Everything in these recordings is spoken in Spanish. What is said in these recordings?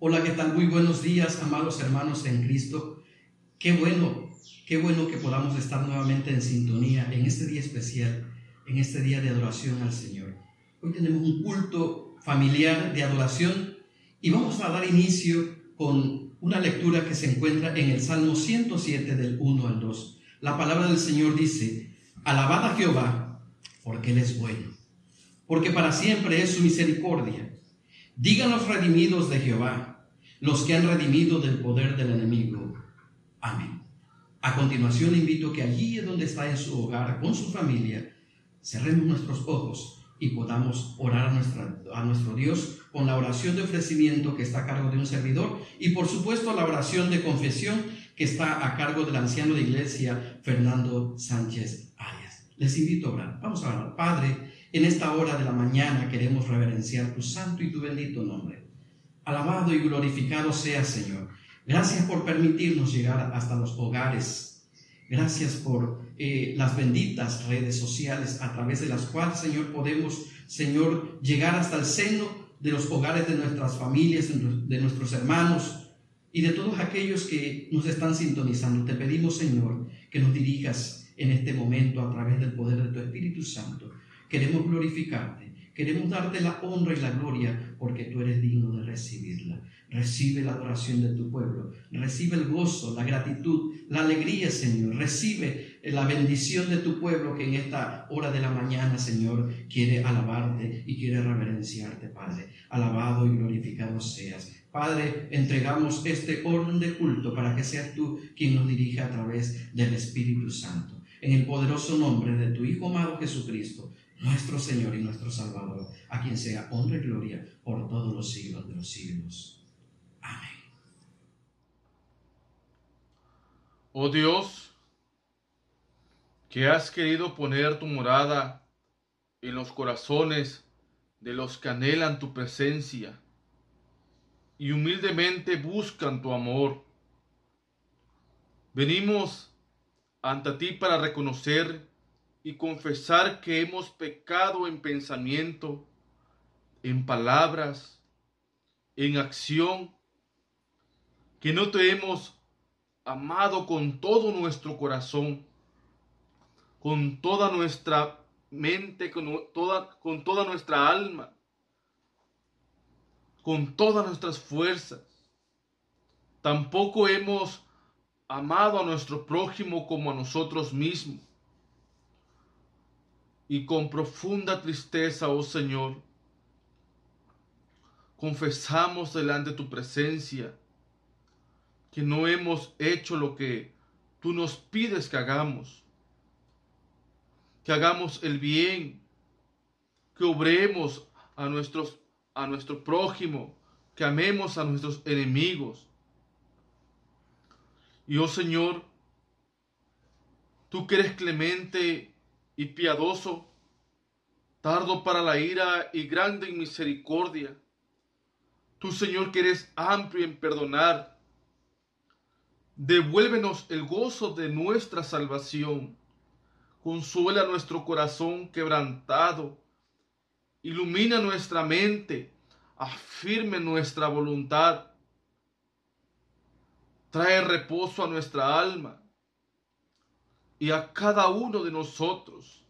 Hola, ¿qué tal? Muy buenos días, amados hermanos en Cristo. Qué bueno, qué bueno que podamos estar nuevamente en sintonía en este día especial, en este día de adoración al Señor. Hoy tenemos un culto familiar de adoración y vamos a dar inicio con una lectura que se encuentra en el Salmo 107 del 1 al 2. La palabra del Señor dice, alabad a Jehová, porque Él es bueno, porque para siempre es su misericordia. Digan los redimidos de Jehová, los que han redimido del poder del enemigo. Amén. A continuación le invito que allí donde está en su hogar, con su familia, cerremos nuestros ojos y podamos orar a, nuestra, a nuestro Dios con la oración de ofrecimiento que está a cargo de un servidor y por supuesto la oración de confesión que está a cargo del anciano de iglesia Fernando Sánchez Arias. Les invito a orar. Vamos a orar. Padre, en esta hora de la mañana queremos reverenciar tu santo y tu bendito nombre. Alabado y glorificado sea, Señor. Gracias por permitirnos llegar hasta los hogares. Gracias por eh, las benditas redes sociales a través de las cuales, Señor, podemos, Señor, llegar hasta el seno de los hogares de nuestras familias, de nuestros hermanos y de todos aquellos que nos están sintonizando. Te pedimos, Señor, que nos dirijas en este momento a través del poder de tu Espíritu Santo. Queremos glorificarte Queremos darte la honra y la gloria porque tú eres digno de recibirla. Recibe la adoración de tu pueblo. Recibe el gozo, la gratitud, la alegría, Señor. Recibe la bendición de tu pueblo que en esta hora de la mañana, Señor, quiere alabarte y quiere reverenciarte, Padre. Alabado y glorificado seas. Padre, entregamos este orden de culto para que seas tú quien nos dirija a través del Espíritu Santo. En el poderoso nombre de tu Hijo amado Jesucristo nuestro Señor y nuestro Salvador, a quien sea honra y gloria por todos los siglos de los siglos. Amén. Oh Dios, que has querido poner tu morada en los corazones de los que anhelan tu presencia y humildemente buscan tu amor. Venimos ante ti para reconocer y confesar que hemos pecado en pensamiento, en palabras, en acción, que no te hemos amado con todo nuestro corazón, con toda nuestra mente, con toda, con toda nuestra alma, con todas nuestras fuerzas. Tampoco hemos amado a nuestro prójimo como a nosotros mismos y con profunda tristeza, oh Señor, confesamos delante de tu presencia que no hemos hecho lo que tú nos pides que hagamos, que hagamos el bien, que obremos a, nuestros, a nuestro prójimo, que amemos a nuestros enemigos. Y oh Señor, tú que eres clemente y piadoso, tardo para la ira y grande en misericordia. Tú, Señor, que eres amplio en perdonar, devuélvenos el gozo de nuestra salvación. Consuela nuestro corazón quebrantado. Ilumina nuestra mente. Afirme nuestra voluntad. Trae reposo a nuestra alma y a cada uno de nosotros.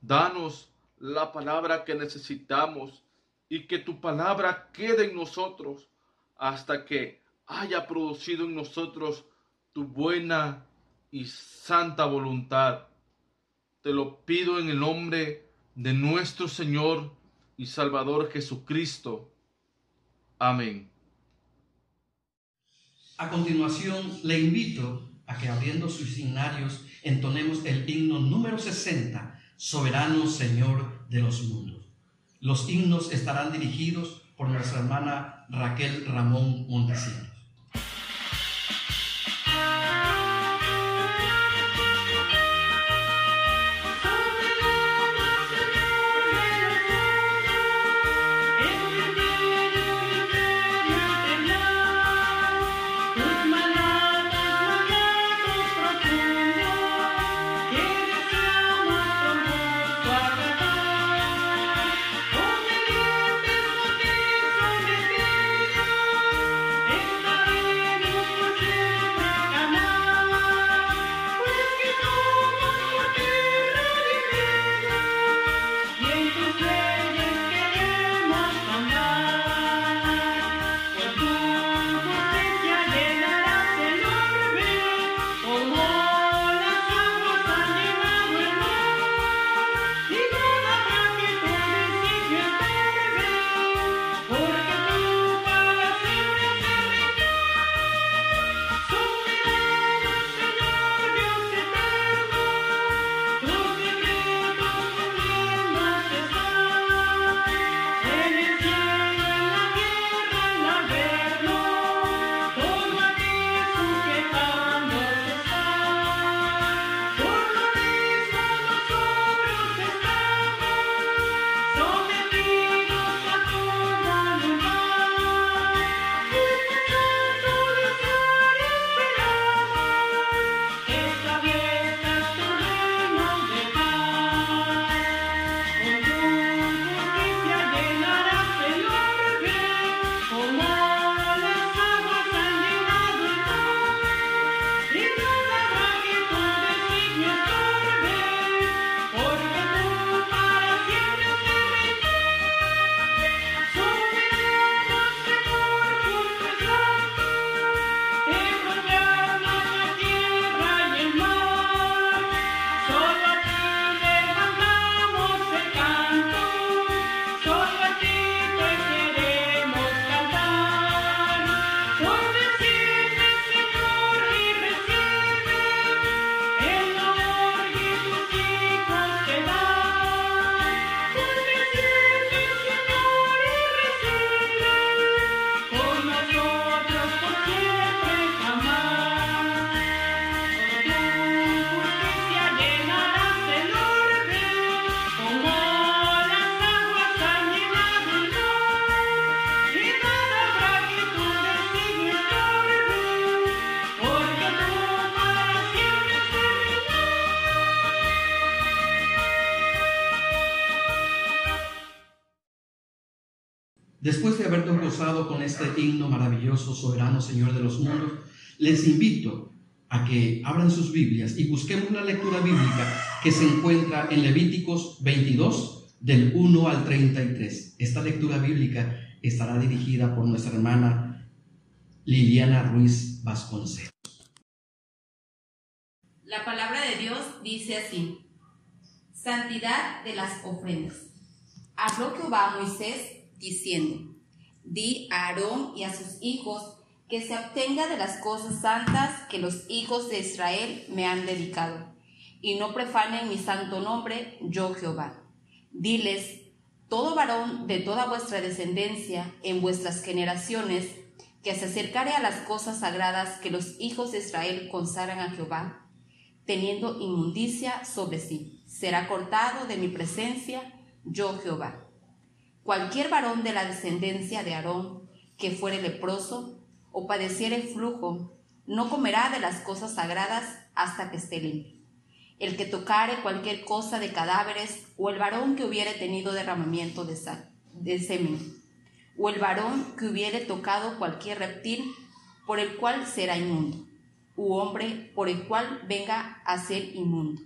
Danos la palabra que necesitamos y que tu palabra quede en nosotros hasta que haya producido en nosotros tu buena y santa voluntad. Te lo pido en el nombre de nuestro Señor y Salvador Jesucristo. Amén. A continuación, le invito a que abriendo sus signarios entonemos el himno número 60, Soberano Señor de los mundos. Los himnos estarán dirigidos por nuestra hermana Raquel Ramón Montesinos. Soberano Señor de los mundos, les invito a que abran sus Biblias y busquemos la lectura bíblica que se encuentra en Levíticos 22, del 1 al 33. Esta lectura bíblica estará dirigida por nuestra hermana Liliana Ruiz Vasconcelos. La palabra de Dios dice así, Santidad de las ofrendas. Habló Jehová a Moisés diciendo, Di a Aarón y a sus hijos que se obtenga de las cosas santas que los hijos de Israel me han dedicado, y no profanen mi santo nombre, yo Jehová. Diles, todo varón de toda vuestra descendencia en vuestras generaciones, que se acercare a las cosas sagradas que los hijos de Israel consagran a Jehová, teniendo inmundicia sobre sí, será cortado de mi presencia, yo Jehová. Cualquier varón de la descendencia de Aarón que fuere leproso o padeciere flujo, no comerá de las cosas sagradas hasta que esté limpio. El que tocare cualquier cosa de cadáveres, o el varón que hubiere tenido derramamiento de, de semen, o el varón que hubiere tocado cualquier reptil, por el cual será inmundo, u hombre por el cual venga a ser inmundo,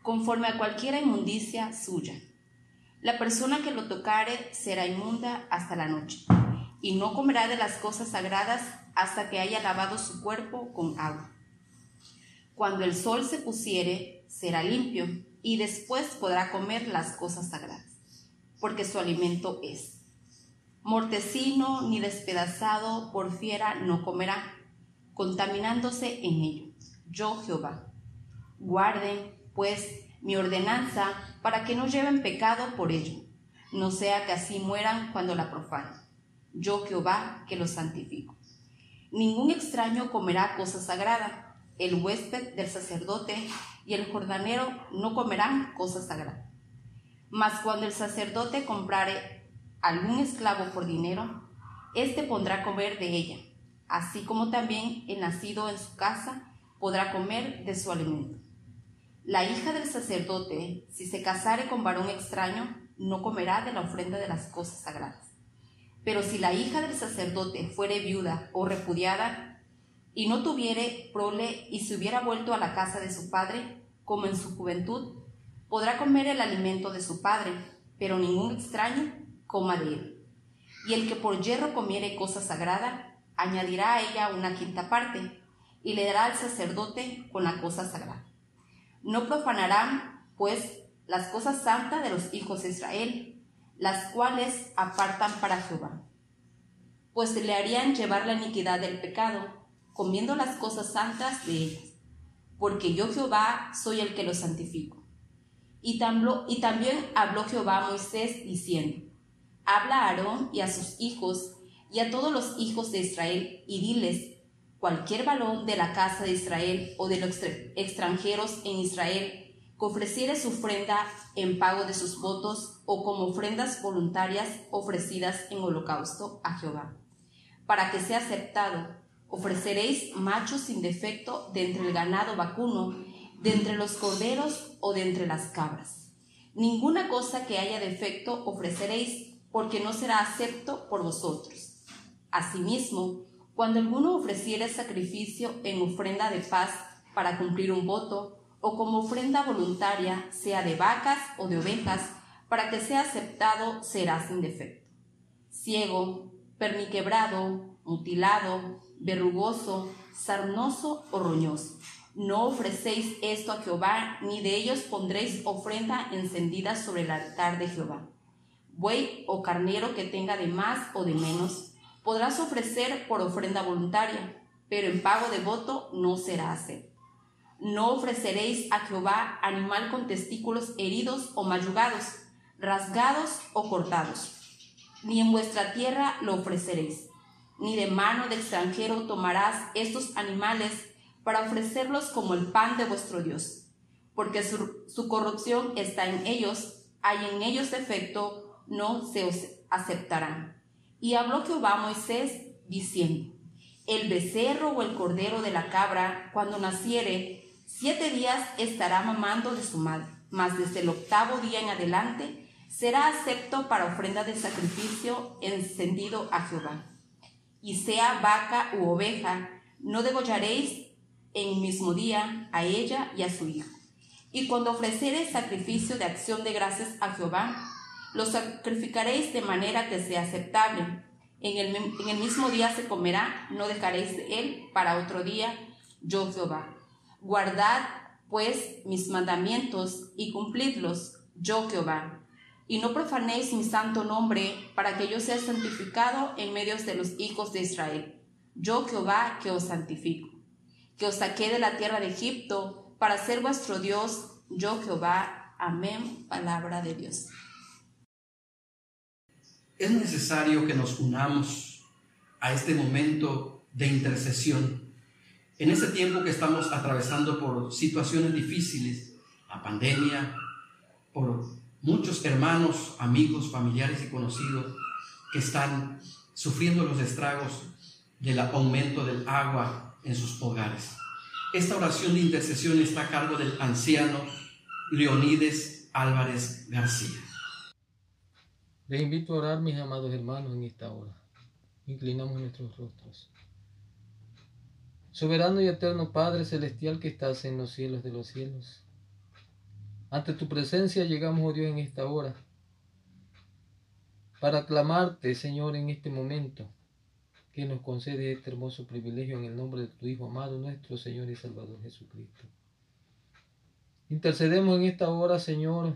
conforme a cualquiera inmundicia suya la persona que lo tocare será inmunda hasta la noche, y no comerá de las cosas sagradas hasta que haya lavado su cuerpo con agua. Cuando el sol se pusiere, será limpio, y después podrá comer las cosas sagradas, porque su alimento es. Mortecino ni despedazado por fiera no comerá, contaminándose en ello. Yo Jehová. Guarden, pues, mi ordenanza para que no lleven pecado por ello, no sea que así mueran cuando la profanen. Yo Jehová que los santifico. Ningún extraño comerá cosa sagrada, el huésped del sacerdote y el jordanero no comerán cosa sagrada. Mas cuando el sacerdote comprare algún esclavo por dinero, éste pondrá comer de ella, así como también el nacido en su casa podrá comer de su alimento. La hija del sacerdote, si se casare con varón extraño, no comerá de la ofrenda de las cosas sagradas. Pero si la hija del sacerdote fuere viuda o repudiada, y no tuviere prole y se hubiera vuelto a la casa de su padre, como en su juventud, podrá comer el alimento de su padre, pero ningún extraño coma de él. Y el que por hierro comiere cosa sagrada, añadirá a ella una quinta parte, y le dará al sacerdote con la cosa sagrada. No profanarán, pues, las cosas santas de los hijos de Israel, las cuales apartan para Jehová. Pues le harían llevar la iniquidad del pecado, comiendo las cosas santas de ellas, porque yo Jehová soy el que los santifico. Y, y también habló Jehová a Moisés diciendo, Habla a Aarón y a sus hijos y a todos los hijos de Israel y diles, cualquier varón de la casa de Israel o de los extranjeros en Israel que ofreciere su ofrenda en pago de sus votos o como ofrendas voluntarias ofrecidas en holocausto a Jehová. Para que sea aceptado, ofreceréis machos sin defecto de entre el ganado vacuno, de entre los corderos o de entre las cabras. Ninguna cosa que haya defecto ofreceréis, porque no será acepto por vosotros. Asimismo, cuando alguno ofreciere sacrificio en ofrenda de paz para cumplir un voto, o como ofrenda voluntaria, sea de vacas o de ovejas, para que sea aceptado, será sin defecto. Ciego, perniquebrado, mutilado, verrugoso, sarnoso o roñoso. No ofrecéis esto a Jehová, ni de ellos pondréis ofrenda encendida sobre el altar de Jehová. Buey o carnero que tenga de más o de menos, podrás ofrecer por ofrenda voluntaria, pero en pago de voto no será acepto. No ofreceréis a Jehová animal con testículos heridos o mayugados, rasgados o cortados. Ni en vuestra tierra lo ofreceréis, ni de mano de extranjero tomarás estos animales para ofrecerlos como el pan de vuestro Dios, porque su, corrupción está en ellos, hay en ellos defecto, no se os aceptarán. Y habló Jehová a Moisés diciendo, el becerro o el cordero de la cabra, cuando naciere, siete días estará mamando de su madre, mas desde el octavo día en adelante será acepto para ofrenda de sacrificio encendido a Jehová. Y sea vaca u oveja, no degollaréis en mismo día a ella y a su hijo. Y cuando ofreceréis sacrificio de acción de gracias a Jehová, lo sacrificaréis de manera que sea aceptable. En el, mismo día se comerá, no dejaréis de él para otro día, yo Jehová. Guardad pues mis mandamientos y cumplidlos, yo Jehová. Y no profanéis mi santo nombre, para que yo sea santificado en medio de los hijos de Israel. Yo Jehová que os santifico, que os saqué de la tierra de Egipto, para ser vuestro Dios, yo Jehová. Amén. Palabra de Dios. Es necesario que nos unamos a este momento de intercesión. En este tiempo que estamos atravesando por situaciones difíciles, la pandemia, por muchos hermanos, amigos, familiares y conocidos que están sufriendo los estragos del aumento del agua en sus hogares. Esta oración de intercesión está a cargo del anciano Leonides Álvarez García. Les invito a orar, mis amados hermanos, en esta hora. Inclinamos nuestros rostros. Soberano y eterno Padre Celestial que estás en los cielos de los cielos. Ante tu presencia llegamos, oh Dios, en esta hora para aclamarte, Señor, en este momento, que nos concede este hermoso privilegio en el nombre de tu Hijo amado, nuestro Señor y Salvador Jesucristo. Intercedemos en esta hora, Señor,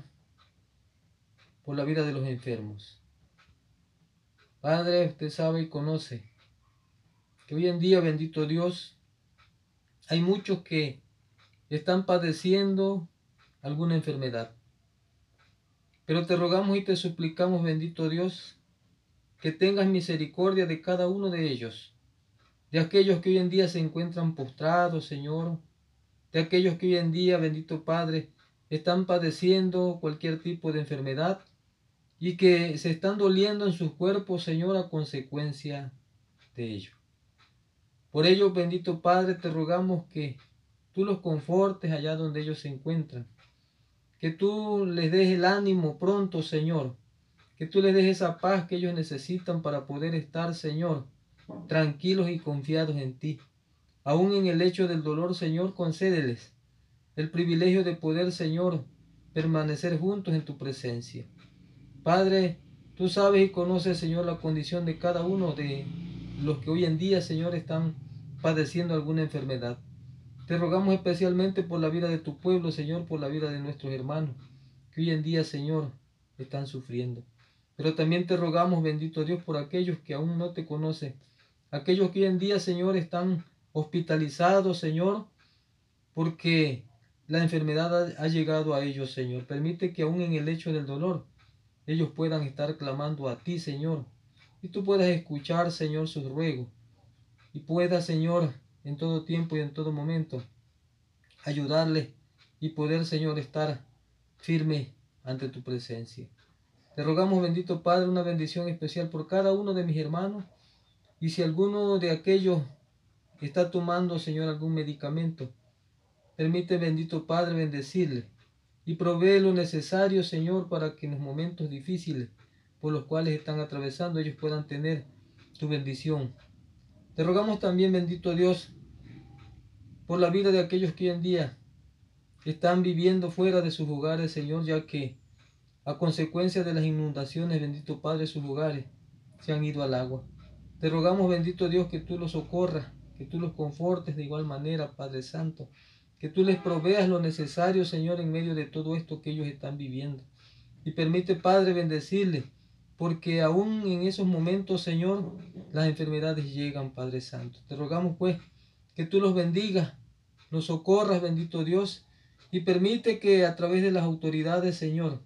por la vida de los enfermos. Padre, usted sabe y conoce que hoy en día, bendito Dios, hay muchos que están padeciendo alguna enfermedad. Pero te rogamos y te suplicamos, bendito Dios, que tengas misericordia de cada uno de ellos, de aquellos que hoy en día se encuentran postrados, Señor, de aquellos que hoy en día, bendito Padre, están padeciendo cualquier tipo de enfermedad y que se están doliendo en sus cuerpos, Señor, a consecuencia de ello. Por ello, bendito Padre, te rogamos que tú los confortes allá donde ellos se encuentran, que tú les des el ánimo pronto, Señor, que tú les des esa paz que ellos necesitan para poder estar, Señor, tranquilos y confiados en ti. Aún en el hecho del dolor, Señor, concédeles el privilegio de poder, Señor, permanecer juntos en tu presencia. Padre, tú sabes y conoces, Señor, la condición de cada uno de los que hoy en día, Señor, están padeciendo alguna enfermedad. Te rogamos especialmente por la vida de tu pueblo, Señor, por la vida de nuestros hermanos, que hoy en día, Señor, están sufriendo. Pero también te rogamos, bendito Dios, por aquellos que aún no te conocen, aquellos que hoy en día, Señor, están hospitalizados, Señor, porque la enfermedad ha llegado a ellos, Señor. Permite que aún en el hecho del dolor, ellos puedan estar clamando a ti, Señor, y tú puedas escuchar, Señor, sus ruegos, y puedas, Señor, en todo tiempo y en todo momento, ayudarles y poder, Señor, estar firme ante tu presencia. Te rogamos, bendito Padre, una bendición especial por cada uno de mis hermanos, y si alguno de aquellos está tomando, Señor, algún medicamento, permite, bendito Padre, bendecirle y provee lo necesario, Señor, para que en los momentos difíciles por los cuales están atravesando ellos puedan tener tu bendición. Te rogamos también, bendito Dios, por la vida de aquellos que hoy en día están viviendo fuera de sus hogares, Señor, ya que a consecuencia de las inundaciones, bendito Padre, sus hogares se han ido al agua. Te rogamos, bendito Dios, que tú los socorras, que tú los confortes de igual manera, Padre Santo, que tú les proveas lo necesario, Señor, en medio de todo esto que ellos están viviendo. Y permite, Padre, bendecirles, porque aún en esos momentos, Señor, las enfermedades llegan, Padre Santo. Te rogamos, pues, que tú los bendigas, los socorras, bendito Dios, y permite que a través de las autoridades, Señor,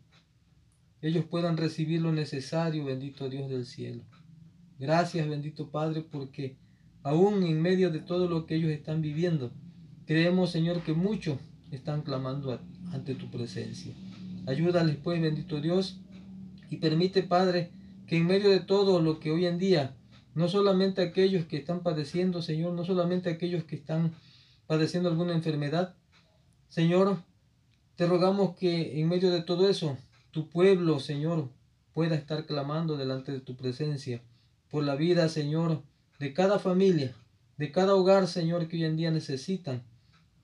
ellos puedan recibir lo necesario, bendito Dios del cielo. Gracias, bendito Padre, porque aún en medio de todo lo que ellos están viviendo, Creemos, Señor, que muchos están clamando ante tu presencia. Ayúdales, pues, bendito Dios, y permite, Padre, que en medio de todo lo que hoy en día, no solamente aquellos que están padeciendo, Señor, no solamente aquellos que están padeciendo alguna enfermedad, Señor, te rogamos que en medio de todo eso tu pueblo, Señor, pueda estar clamando delante de tu presencia por la vida, Señor, de cada familia, de cada hogar, Señor, que hoy en día necesitan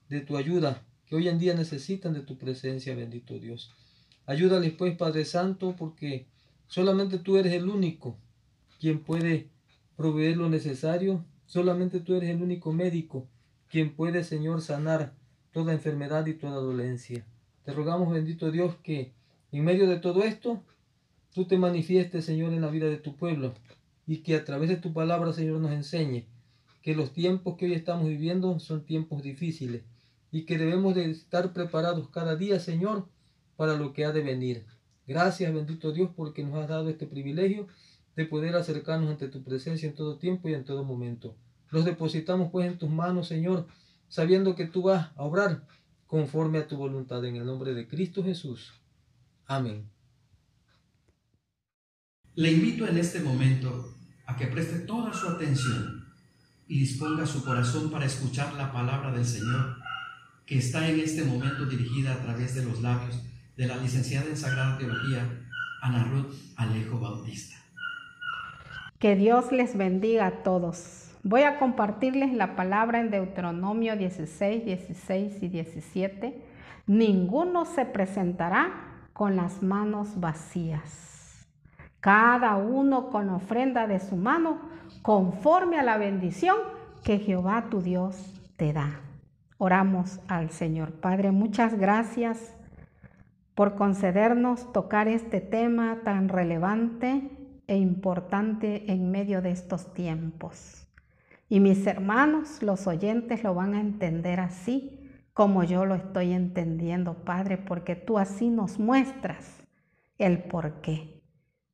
de tu ayuda, que hoy en día necesitan de tu presencia, bendito Dios. Ayúdales pues, Padre Santo, porque solamente tú eres el único quien puede proveer lo necesario, solamente tú eres el único médico quien puede, Señor, sanar toda enfermedad y toda dolencia. Te rogamos, bendito Dios, que en medio de todo esto, tú te manifiestes, Señor, en la vida de tu pueblo y que a través de tu palabra, Señor, nos enseñe que los tiempos que hoy estamos viviendo son tiempos difíciles y que debemos de estar preparados cada día, Señor, para lo que ha de venir. Gracias, bendito Dios, porque nos has dado este privilegio de poder acercarnos ante tu presencia en todo tiempo y en todo momento. Los depositamos pues en tus manos, Señor, sabiendo que tú vas a obrar conforme a tu voluntad en el nombre de Cristo Jesús. Amén. Le invito en este momento a que preste toda su atención y disponga su corazón para escuchar la palabra del Señor que está en este momento dirigida a través de los labios de la licenciada en Sagrada Teología, Ana Ruth Alejo Bautista. Que Dios les bendiga a todos. Voy a compartirles la palabra en Deuteronomio 16, 16 y 17. Ninguno se presentará con las manos vacías. Cada uno con ofrenda de su mano, conforme a la bendición que Jehová tu Dios te da. Oramos al Señor. Padre, muchas gracias por concedernos tocar este tema tan relevante e importante en medio de estos tiempos. Y mis hermanos, los oyentes, lo van a entender así como yo lo estoy entendiendo, Padre, porque tú así nos muestras el por qué.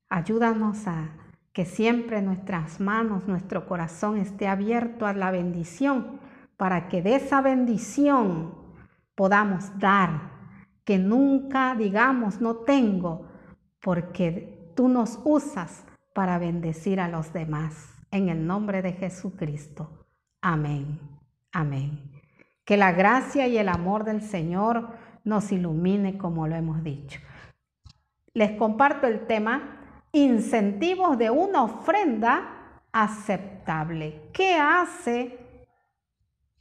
Ayúdanos a que siempre nuestras manos, nuestro corazón esté abierto a la bendición, para que de esa bendición podamos dar, que nunca digamos no tengo, porque tú nos usas para bendecir a los demás en el nombre de Jesucristo. Amén. Amén. Que la gracia y el amor del Señor nos ilumine como lo hemos dicho. Les comparto el tema incentivos de una ofrenda aceptable. ¿Qué hace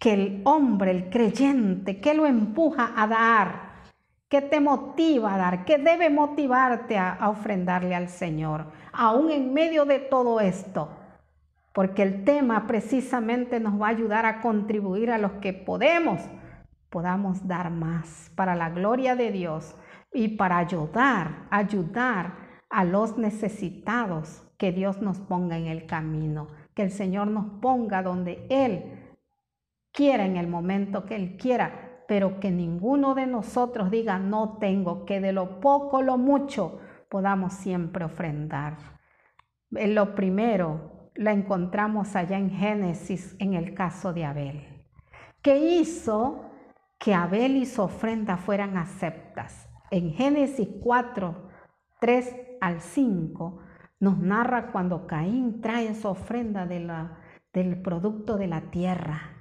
que el hombre, el creyente, qué lo empuja a dar? ¿Qué te motiva a dar? ¿Qué debe motivarte a, a ofrendarle al Señor? Aún en medio de todo esto, porque el tema precisamente nos va a ayudar a contribuir a los que podemos, podamos dar más para la gloria de Dios y para ayudar, ayudar a los necesitados que Dios nos ponga en el camino, que el Señor nos ponga donde Él quiera en el momento que Él quiera, pero que ninguno de nosotros diga no tengo, que de lo poco, lo mucho podamos siempre ofrendar. En lo primero, la encontramos allá en Génesis en el caso de Abel, que hizo que Abel y su ofrenda fueran aceptas. En Génesis 4, 3 al 5 nos narra cuando Caín trae su ofrenda del producto de la tierra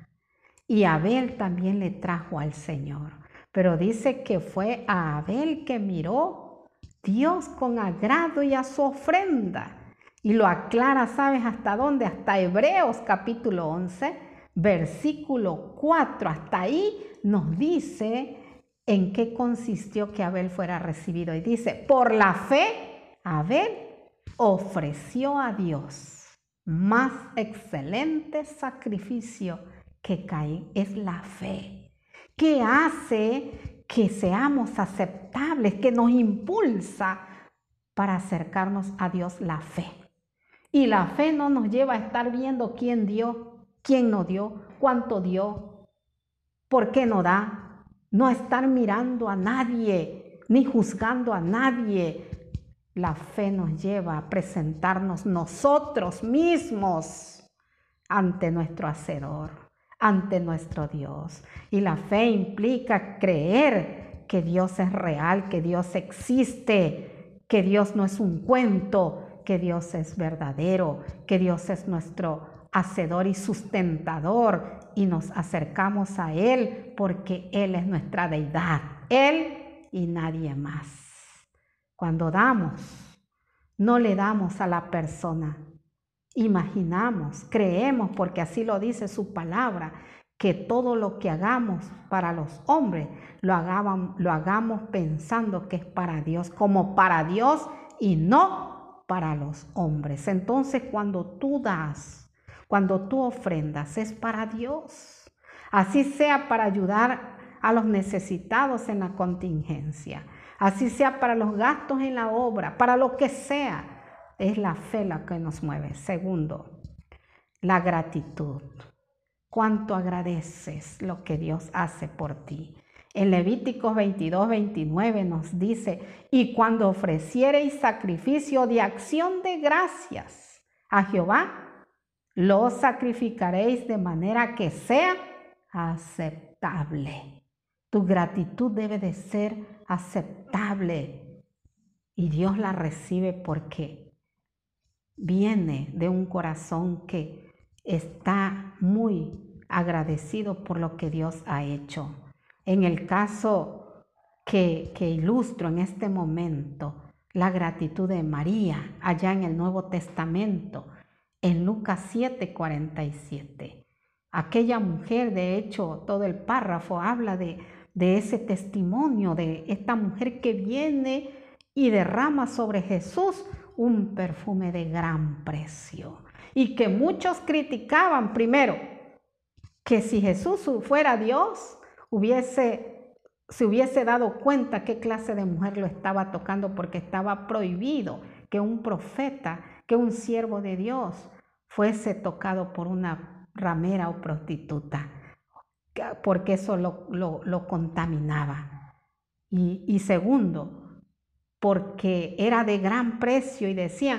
y Abel también le trajo al Señor. Pero dice que fue a Abel que miró Dios con agrado y a su ofrenda y lo aclara, ¿sabes hasta dónde? Hasta Hebreos capítulo 11, versículo 4. Hasta ahí nos dice en qué consistió que Abel fuera recibido. Y dice, por la fe, Abel ofreció a Dios más excelente sacrificio que Caín. Es la fe que hace que seamos aceptables, que nos impulsa para acercarnos a Dios la fe. Y la fe no nos lleva a estar viendo quién dio, quién no dio, cuánto dio, por qué no da. No estar mirando a nadie, ni juzgando a nadie. La fe nos lleva a presentarnos nosotros mismos ante nuestro Hacedor, ante nuestro Dios. Y la fe implica creer que Dios es real, que Dios existe, que Dios no es un cuento, que Dios es verdadero, que Dios es nuestro hacedor y sustentador y nos acercamos a Él porque Él es nuestra deidad, Él y nadie más. Cuando damos, no le damos a la persona. Imaginamos, creemos, porque así lo dice su palabra, que todo lo que hagamos para los hombres lo hagamos, pensando que es para Dios, como para Dios y no para los hombres. Entonces cuando tú das, cuando tú ofrendas, es para Dios. Así sea para ayudar a los necesitados en la contingencia, así sea para los gastos en la obra, para lo que sea. Es la fe la que nos mueve. Segundo, la gratitud. ¿Cuánto agradeces lo que Dios hace por ti? En Levíticos 22, 29 nos dice, y cuando ofreciereis sacrificio de acción de gracias a Jehová, lo sacrificaréis de manera que sea aceptable. Tu gratitud debe de ser aceptable y Dios la recibe porque viene de un corazón que está muy agradecido por lo que Dios ha hecho. En el caso que, que ilustro en este momento, la gratitud de María allá en el Nuevo Testamento, en Lucas 7, 47. Aquella mujer, de hecho, todo el párrafo habla de, de ese testimonio de esta mujer que viene y derrama sobre Jesús un perfume de gran precio. Y que muchos criticaban primero que si Jesús fuera Dios, hubiese, se hubiese dado cuenta qué clase de mujer lo estaba tocando porque estaba prohibido que un profeta, que un siervo de Dios fuese tocado por una ramera o prostituta, porque eso lo, lo, contaminaba. Y, y segundo, porque era de gran precio y decían,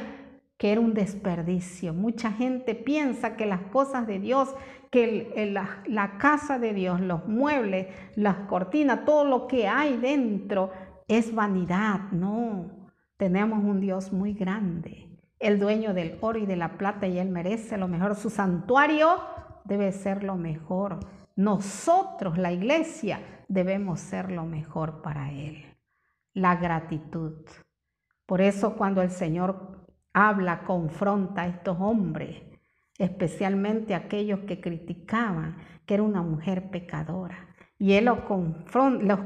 que era un desperdicio. Mucha gente piensa que las cosas de Dios que la, casa de Dios, los muebles, las cortinas, todo lo que hay dentro es vanidad. No, tenemos un Dios muy grande, el dueño del oro y de la plata y Él merece lo mejor. Su santuario debe ser lo mejor. Nosotros, la iglesia, debemos ser lo mejor para Él. La gratitud. Por eso cuando el Señor habla, confronta a estos hombres, especialmente aquellos que criticaban que era una mujer pecadora. Y él los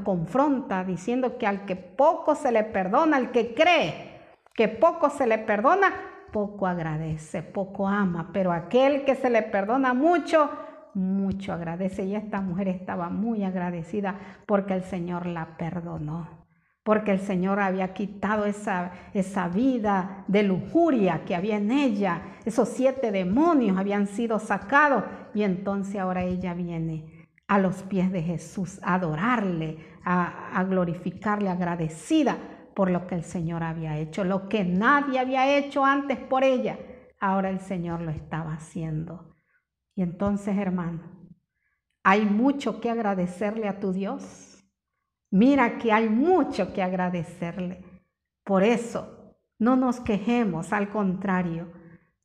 confronta, diciendo que al que poco se le perdona, al que cree que poco se le perdona, poco agradece, poco ama, pero aquel que se le perdona mucho, mucho agradece. Y esta mujer estaba muy agradecida porque el Señor la perdonó porque el Señor había quitado esa, esa vida de lujuria que había en ella. Esos siete demonios habían sido sacados y entonces ahora ella viene a los pies de Jesús a adorarle, a, a glorificarle, agradecida por lo que el Señor había hecho, lo que nadie había hecho antes por ella. Ahora el Señor lo estaba haciendo. Y entonces, hermano, hay mucho que agradecerle a tu Dios. Mira que hay mucho que agradecerle. Por eso, no nos quejemos, al contrario,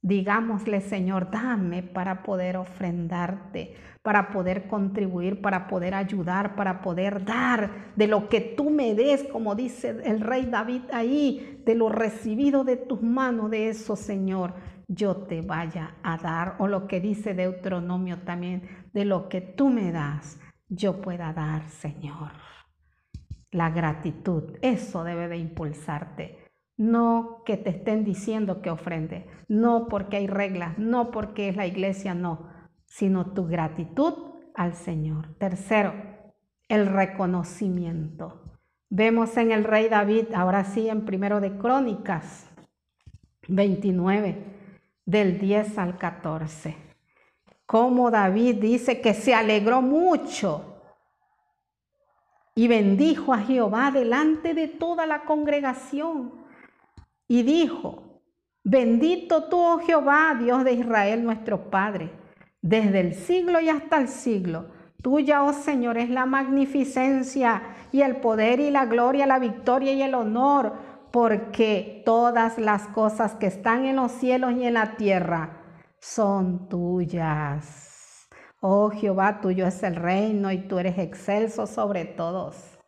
digámosle, Señor, dame para poder ofrendarte, para poder contribuir, para poder ayudar, para poder dar de lo que tú me des, como dice el rey David ahí, de lo recibido de tus manos, de eso, Señor, yo te vaya a dar. O lo que dice Deuteronomio también, de lo que tú me das, yo pueda dar, Señor la gratitud. Eso debe de impulsarte. No que te estén diciendo que ofrende, no porque hay reglas, no porque es la iglesia, no, sino tu gratitud al Señor. Tercero, el reconocimiento. Vemos en el rey David, ahora sí en primero de Crónicas 29, del 10 al 14, como David dice que se alegró mucho y bendijo a Jehová delante de toda la congregación. Y dijo, bendito tú, oh Jehová, Dios de Israel, nuestro Padre, desde el siglo y hasta el siglo. Tuya, oh Señor, es la magnificencia y el poder y la gloria, la victoria y el honor, porque todas las cosas que están en los cielos y en la tierra son tuyas. Oh Jehová, tuyo es el reino y tú eres excelso sobre todos.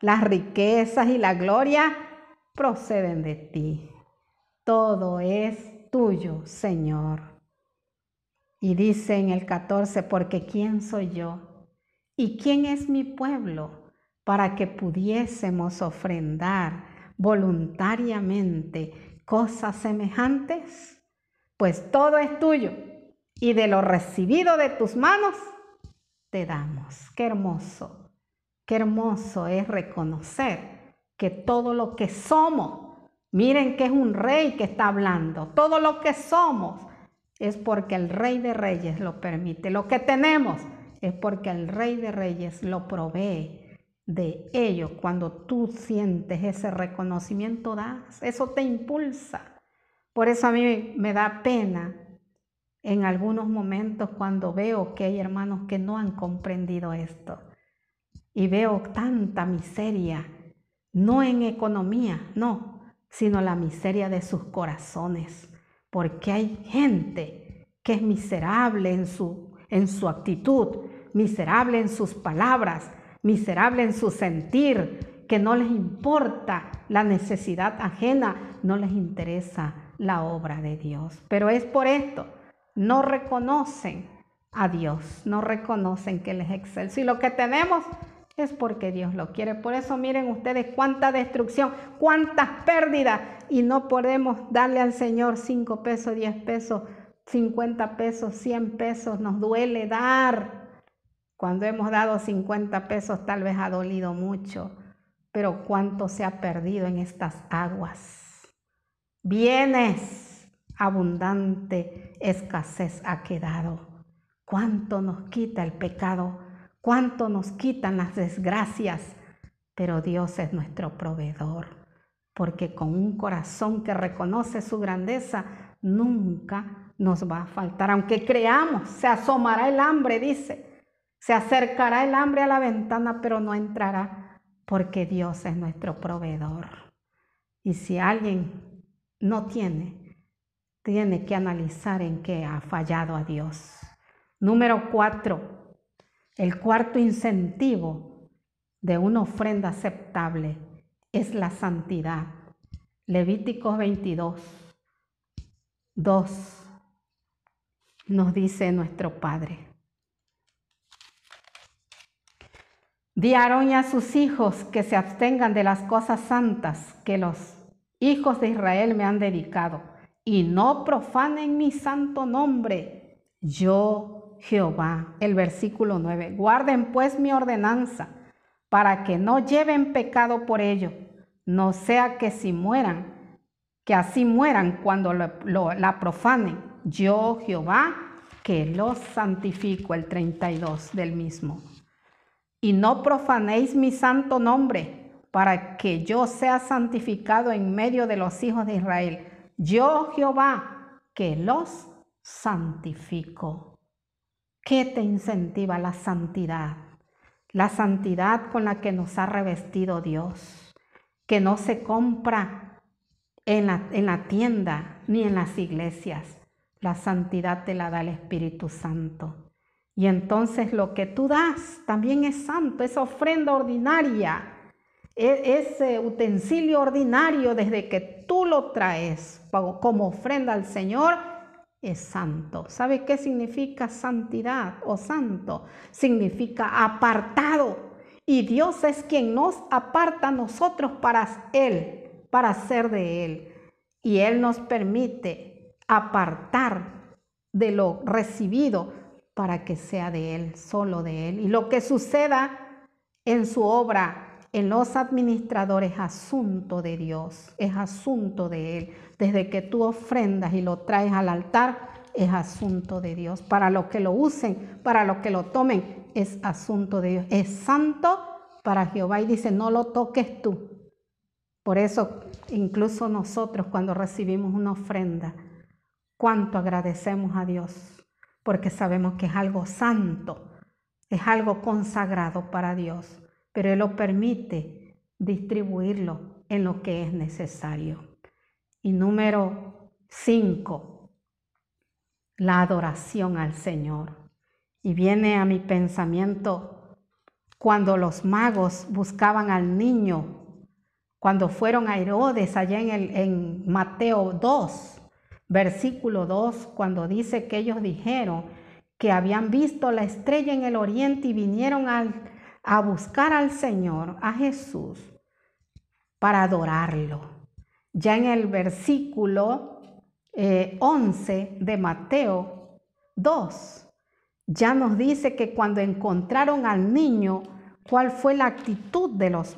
Las riquezas y la gloria proceden de ti. Todo es tuyo, Señor. Y dice en el 14, porque ¿quién soy yo? ¿Y quién es mi pueblo para que pudiésemos ofrendar voluntariamente cosas semejantes? Pues todo es tuyo y de lo recibido de tus manos te damos. Qué hermoso, qué hermoso es reconocer que todo lo que somos, miren que es un rey que está hablando, todo lo que somos es porque el rey de reyes lo permite. Lo que tenemos es porque el rey de reyes lo provee. De ello, cuando tú sientes ese reconocimiento, das, eso te impulsa. Por eso a mí me da pena en algunos momentos cuando veo que hay hermanos que no han comprendido esto y veo tanta miseria, no en economía, no, sino la miseria de sus corazones, porque hay gente que es miserable en su, en su actitud, miserable en sus palabras, miserable en su sentir, que no les importa la necesidad ajena, no les interesa la obra de Dios. Pero es por esto no reconocen a Dios, no reconocen que Él es excelso. Y lo que tenemos es porque Dios lo quiere. Por eso miren ustedes cuánta destrucción, cuántas pérdidas. Y no podemos darle al Señor 5 pesos, 10 pesos, 50 pesos, 100 pesos. Nos duele dar. Cuando hemos dado 50 pesos tal vez ha dolido mucho. Pero cuánto se ha perdido en estas aguas. Bienes abundante escasez ha quedado. Cuánto nos quita el pecado, cuánto nos quitan las desgracias, pero Dios es nuestro proveedor, porque con un corazón que reconoce su grandeza, nunca nos va a faltar, aunque creamos, se asomará el hambre, dice, se acercará el hambre a la ventana, pero no entrará, porque Dios es nuestro proveedor. Y si alguien no tiene, tiene que analizar en qué ha fallado a Dios. Número cuatro, el cuarto incentivo de una ofrenda aceptable es la santidad. Levíticos 22, 2 nos dice nuestro Padre. Di a a sus hijos que se abstengan de las cosas santas que los hijos de Israel me han dedicado y no profanen mi santo nombre. Yo, Jehová, el versículo 9, guarden pues mi ordenanza para que no lleven pecado por ello, no sea que si mueran, que así mueran cuando la profanen. Yo, Jehová, que los santifico, el 32 del mismo. Y no profanéis mi santo nombre, para que yo sea santificado en medio de los hijos de Israel yo Jehová, que los santifico. ¿Qué te incentiva la santidad? La santidad con la que nos ha revestido Dios, que no se compra en la, en la tienda ni en las iglesias. La santidad te la da el Espíritu Santo. Y entonces lo que tú das también es santo, es ofrenda ordinaria ese utensilio ordinario desde que tú lo traes como ofrenda al Señor es santo. ¿Sabe qué significa santidad o santo? Significa apartado. Y Dios es quien nos aparta a nosotros para Él, para ser de Él. Y Él nos permite apartar de lo recibido para que sea de Él, solo de Él. Y lo que suceda en su obra en los administradores es asunto de Dios, es asunto de Él. Desde que tú ofrendas y lo traes al altar, es asunto de Dios. Para los que lo usen, para los que lo tomen, es asunto de Dios. Es santo para Jehová y dice, no lo toques tú. Por eso, incluso nosotros cuando recibimos una ofrenda, cuánto agradecemos a Dios, porque sabemos que es algo santo, es algo consagrado para Dios pero Él lo permite distribuirlo en lo que es necesario. Y número cinco, la adoración al Señor. Y viene a mi pensamiento cuando los magos buscaban al niño cuando fueron a Herodes allá en, en Mateo 2, versículo 2, cuando dice que ellos dijeron que habían visto la estrella en el oriente y vinieron a buscar al Señor, a Jesús, para adorarlo. Ya en el versículo 11 eh, de Mateo 2, ya nos dice que cuando encontraron al niño, ¿cuál fue la actitud de los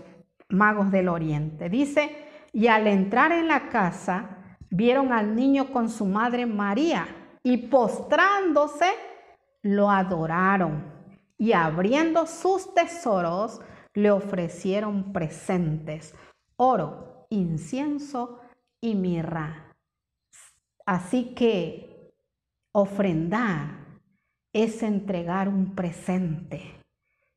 magos del oriente? Dice, y al entrar en la casa, vieron al niño con su madre María y postrándose, lo adoraron y abriendo sus tesoros, le ofrecieron presentes, oro, incienso y mirra. Así que ofrendar es entregar un presente.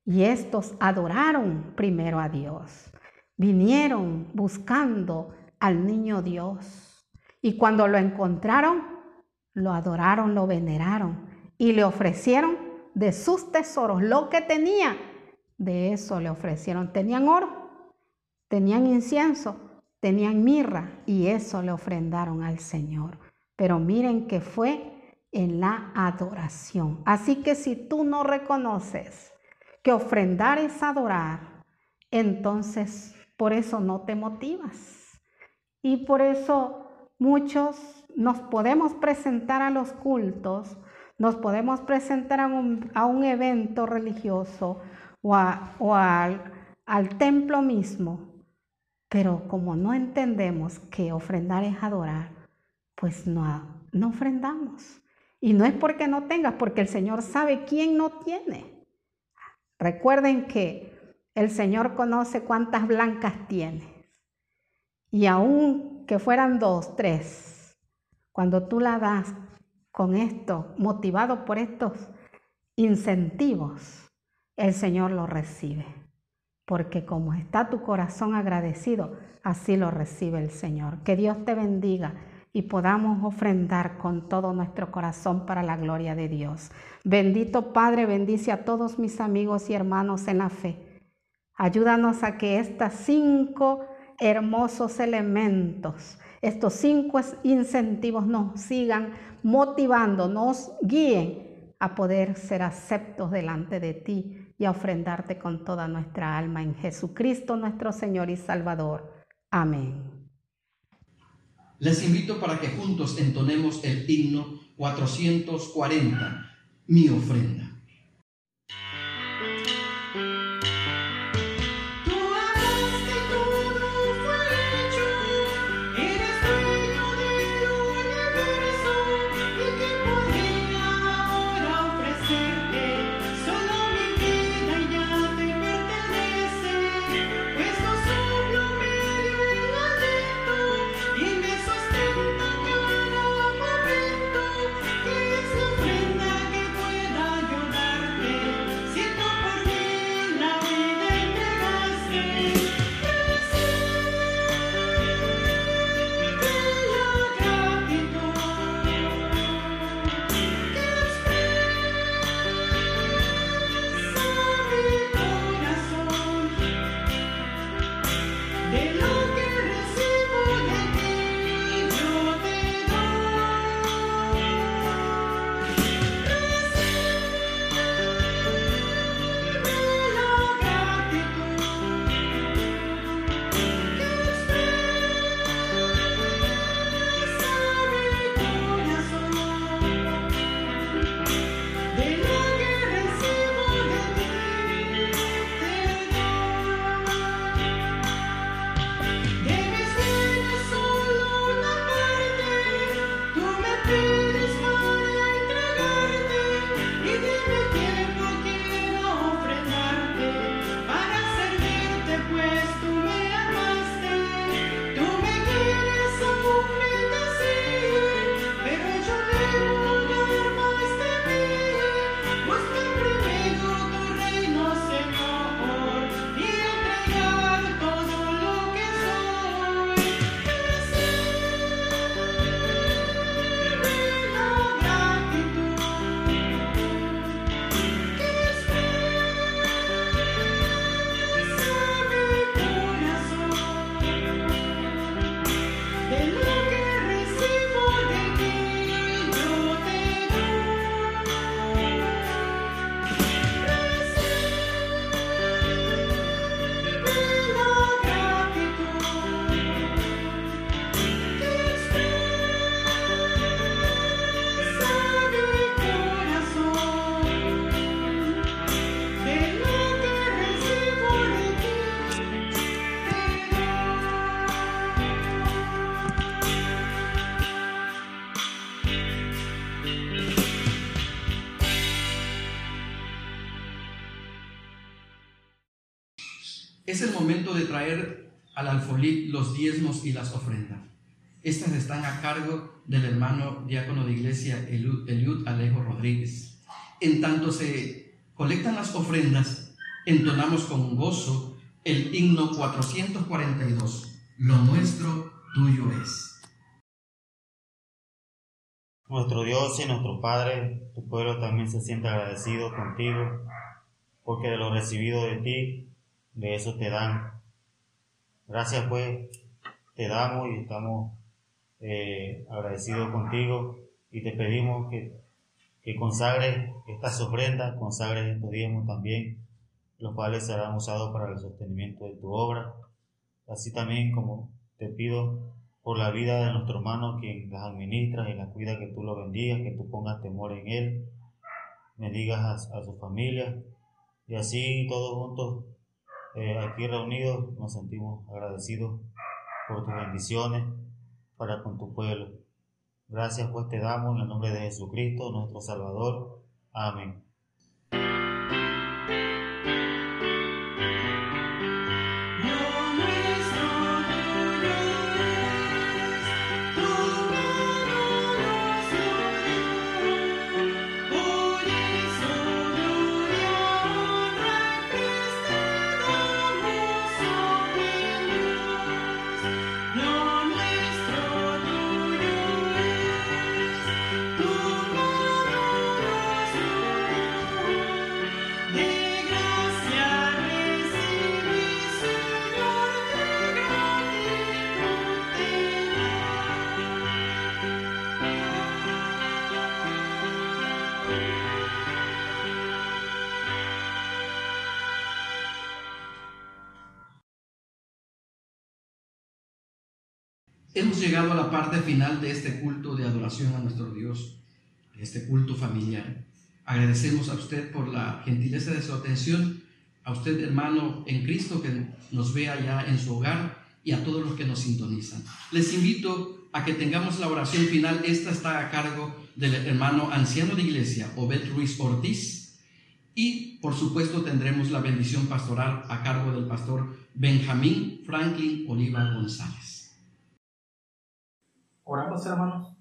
Y estos adoraron primero a Dios. Vinieron buscando al niño Dios. Y cuando lo encontraron, lo adoraron, lo veneraron y le ofrecieron de sus tesoros lo que tenía. De eso le ofrecieron. Tenían oro, tenían incienso, tenían mirra y eso le ofrendaron al Señor. Pero miren que fue en la adoración. Así que si tú no reconoces que ofrendar es adorar, entonces por eso no te motivas. Y por eso muchos nos podemos presentar a los cultos, nos podemos presentar a un, evento religioso o, al, al templo mismo, pero como no entendemos que ofrendar es adorar, pues no, no ofrendamos. Y no es porque no tengas, porque el Señor sabe quién no tiene. Recuerden que el Señor conoce cuántas blancas tienes. Y aun que fueran dos, tres, cuando tú la das con esto, motivado por estos incentivos, el Señor lo recibe. Porque como está tu corazón agradecido, así lo recibe el Señor. Que Dios te bendiga y podamos ofrendar con todo nuestro corazón para la gloria de Dios. Bendito Padre, bendice a todos mis amigos y hermanos en la fe. Ayúdanos a que estos cinco hermosos elementos, estos cinco incentivos nos sigan motivando, nos guíen a poder ser aceptos delante de ti y a ofrendarte con toda nuestra alma en Jesucristo nuestro Señor y Salvador. Amén. Les invito para que juntos entonemos el himno 440, mi ofrenda. Al alfolí los diezmos y las ofrendas. Estas están a cargo del hermano diácono de iglesia Eliud Alejo Rodríguez. En tanto se colectan las ofrendas, entonamos con gozo el himno 442. Lo nuestro tuyo es. Nuestro Dios y nuestro Padre, tu pueblo también se siente agradecido contigo, porque de lo recibido de ti, de eso te dan. Gracias pues, te damos y estamos eh, agradecidos contigo. Y te pedimos que, consagres estas ofrendas, consagres estos diezmos también, los cuales serán usados para el sostenimiento de tu obra. Así también como te pido por la vida de nuestro hermano, quien las administra y las cuida, que tú lo bendigas, que tú pongas temor en él, bendigas a, a su familia. Y así todos juntos eh, aquí reunidos nos sentimos agradecidos por tus bendiciones para con tu pueblo. Gracias pues te damos en el nombre de Jesucristo, nuestro Salvador. Amén. Hemos llegado a la parte final de este culto de adoración a nuestro Dios, este culto familiar. Agradecemos a usted por la gentileza de su atención, a usted hermano en Cristo que nos vea ya en su hogar y a todos los que nos sintonizan. Les invito a que tengamos la oración final. Esta está a cargo del hermano anciano de iglesia, Obed Ruiz Ortiz. Y por supuesto tendremos la bendición pastoral a cargo del pastor Benjamín Franklin Oliva González. Oramos, hermanos.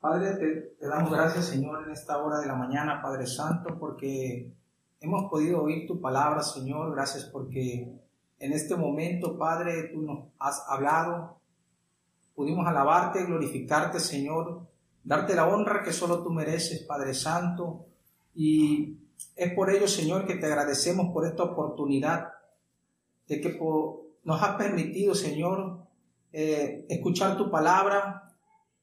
Padre, te, damos gracias, Señor, en esta hora de la mañana, Padre Santo, porque hemos podido oír tu palabra, Señor. Gracias porque en este momento, Padre, tú nos has hablado. Pudimos alabarte, glorificarte, Señor, darte la honra que solo tú mereces, Padre Santo. Y es por ello, Señor, que te agradecemos por esta oportunidad de que nos has permitido, Señor, eh, escuchar tu palabra,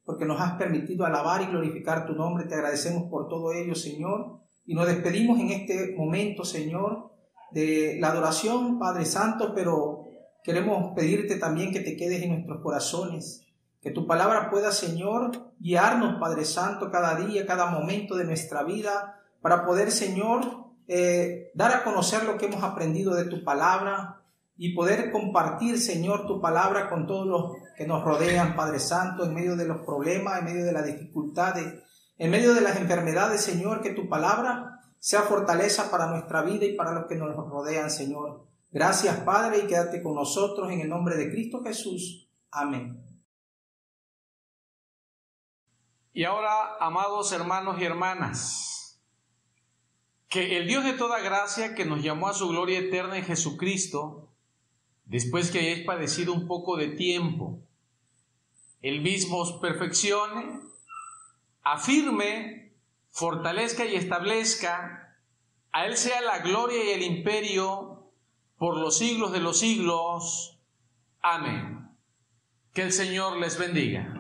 porque nos has permitido alabar y glorificar tu nombre. Te agradecemos por todo ello, Señor. Y nos despedimos en este momento, Señor, de la adoración, Padre Santo, pero queremos pedirte también que te quedes en nuestros corazones. Que tu palabra pueda, Señor, guiarnos, Padre Santo, cada día, cada momento de nuestra vida, para poder, Señor, eh, dar a conocer lo que hemos aprendido de tu palabra, y poder compartir, Señor, tu palabra con todos los que nos rodean, Padre Santo, en medio de los problemas, en medio de las dificultades, en medio de las enfermedades, Señor, que tu palabra sea fortaleza para nuestra vida y para los que nos rodean, Señor. Gracias, Padre, y quédate con nosotros en el nombre de Cristo Jesús. Amén. Y ahora, amados hermanos y hermanas, que el Dios de toda gracia que nos llamó a su gloria eterna en Jesucristo, después que hayáis padecido un poco de tiempo, Él mismo os perfeccione, afirme, fortalezca y establezca, a Él sea la gloria y el imperio por los siglos de los siglos. Amén. Que el Señor les bendiga.